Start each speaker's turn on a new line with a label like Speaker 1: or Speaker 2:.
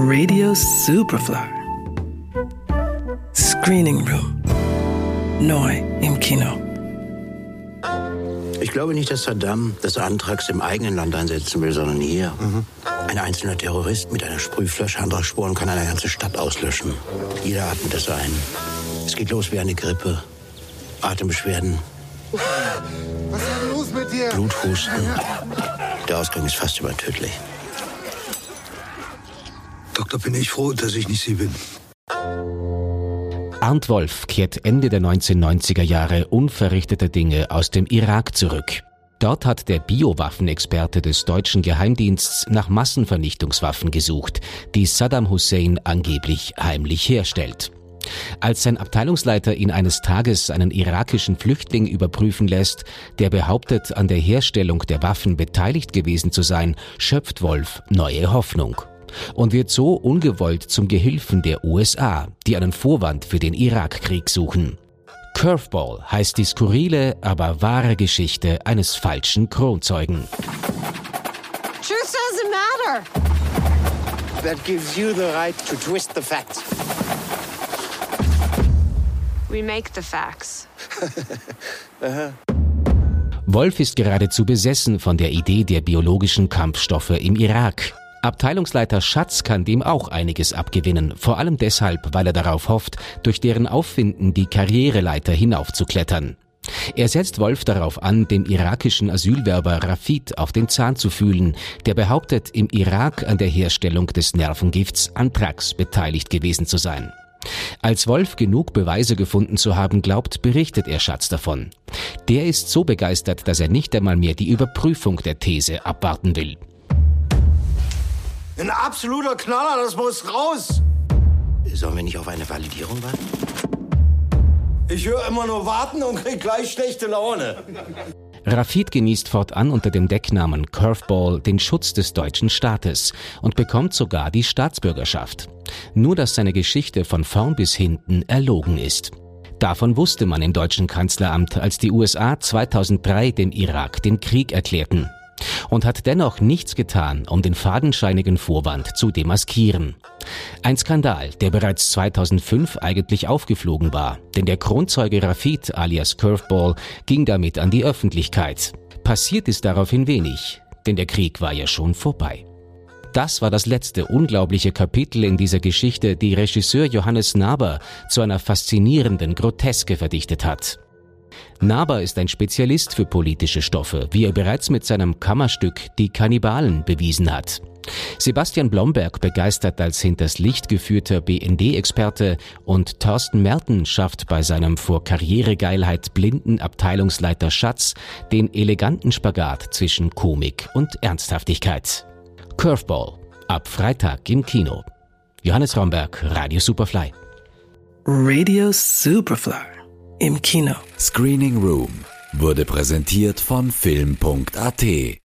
Speaker 1: Radio Superfly. Screening Room. Neu im Kino.
Speaker 2: Ich glaube nicht, dass Saddam das Antrax im eigenen Land einsetzen will, sondern hier. Mhm. Ein einzelner Terrorist mit einer Sprühflasche Antragsspuren kann eine ganze Stadt auslöschen. Jeder atmet es ein. Es geht los wie eine Grippe. Atembeschwerden.
Speaker 3: Was ist denn los mit dir?
Speaker 2: Bluthusten. Der Ausgang ist fast übertödlich.
Speaker 3: Doktor, bin ich froh, dass ich nicht Sie bin.
Speaker 4: Arndt Wolf kehrt Ende der 1990er Jahre unverrichteter Dinge aus dem Irak zurück. Dort hat der Biowaffenexperte des deutschen Geheimdiensts nach Massenvernichtungswaffen gesucht, die Saddam Hussein angeblich heimlich herstellt. Als sein Abteilungsleiter ihn eines Tages einen irakischen Flüchtling überprüfen lässt, der behauptet, an der Herstellung der Waffen beteiligt gewesen zu sein, schöpft Wolf neue Hoffnung und wird so ungewollt zum Gehilfen der USA, die einen Vorwand für den Irakkrieg suchen. Curveball heißt die skurrile, aber wahre Geschichte eines falschen Kronzeugen.
Speaker 5: Truth doesn't matter.
Speaker 2: That gives you the right to twist the facts.
Speaker 5: We make the facts.
Speaker 4: Wolf ist geradezu besessen von der Idee der biologischen Kampfstoffe im Irak. Abteilungsleiter Schatz kann dem auch einiges abgewinnen, vor allem deshalb, weil er darauf hofft, durch deren Auffinden die Karriereleiter hinaufzuklettern. Er setzt Wolf darauf an, dem irakischen Asylwerber Rafid auf den Zahn zu fühlen, der behauptet, im Irak an der Herstellung des Nervengifts Anthrax beteiligt gewesen zu sein. Als Wolf genug Beweise gefunden zu haben glaubt, berichtet er Schatz davon. Der ist so begeistert, dass er nicht einmal mehr die Überprüfung der These abwarten will.
Speaker 3: Ein absoluter Knaller, das muss raus.
Speaker 2: Sollen wir nicht auf eine Validierung warten?
Speaker 3: Ich höre immer nur warten und krieg gleich schlechte Laune.
Speaker 4: Rafid genießt fortan unter dem Decknamen Curveball den Schutz des deutschen Staates und bekommt sogar die Staatsbürgerschaft. Nur dass seine Geschichte von vorn bis hinten erlogen ist. Davon wusste man im deutschen Kanzleramt, als die USA 2003 dem Irak den Krieg erklärten und hat dennoch nichts getan, um den fadenscheinigen Vorwand zu demaskieren. Ein Skandal, der bereits 2005 eigentlich aufgeflogen war, denn der Kronzeuge Rafid alias Curveball ging damit an die Öffentlichkeit. Passiert ist daraufhin wenig, denn der Krieg war ja schon vorbei. Das war das letzte unglaubliche Kapitel in dieser Geschichte, die Regisseur Johannes Naber zu einer faszinierenden Groteske verdichtet hat. Naber ist ein Spezialist für politische Stoffe, wie er bereits mit seinem Kammerstück Die Kannibalen bewiesen hat. Sebastian Blomberg begeistert als hinters Licht geführter BND-Experte und Thorsten Merten schafft bei seinem vor Karrieregeilheit blinden Abteilungsleiter Schatz den eleganten Spagat zwischen Komik und Ernsthaftigkeit. Curveball. Ab Freitag im Kino. Johannes Romberg, Radio Superfly.
Speaker 1: Radio Superfly im Kino.
Speaker 6: Screening Room wurde präsentiert von Film.at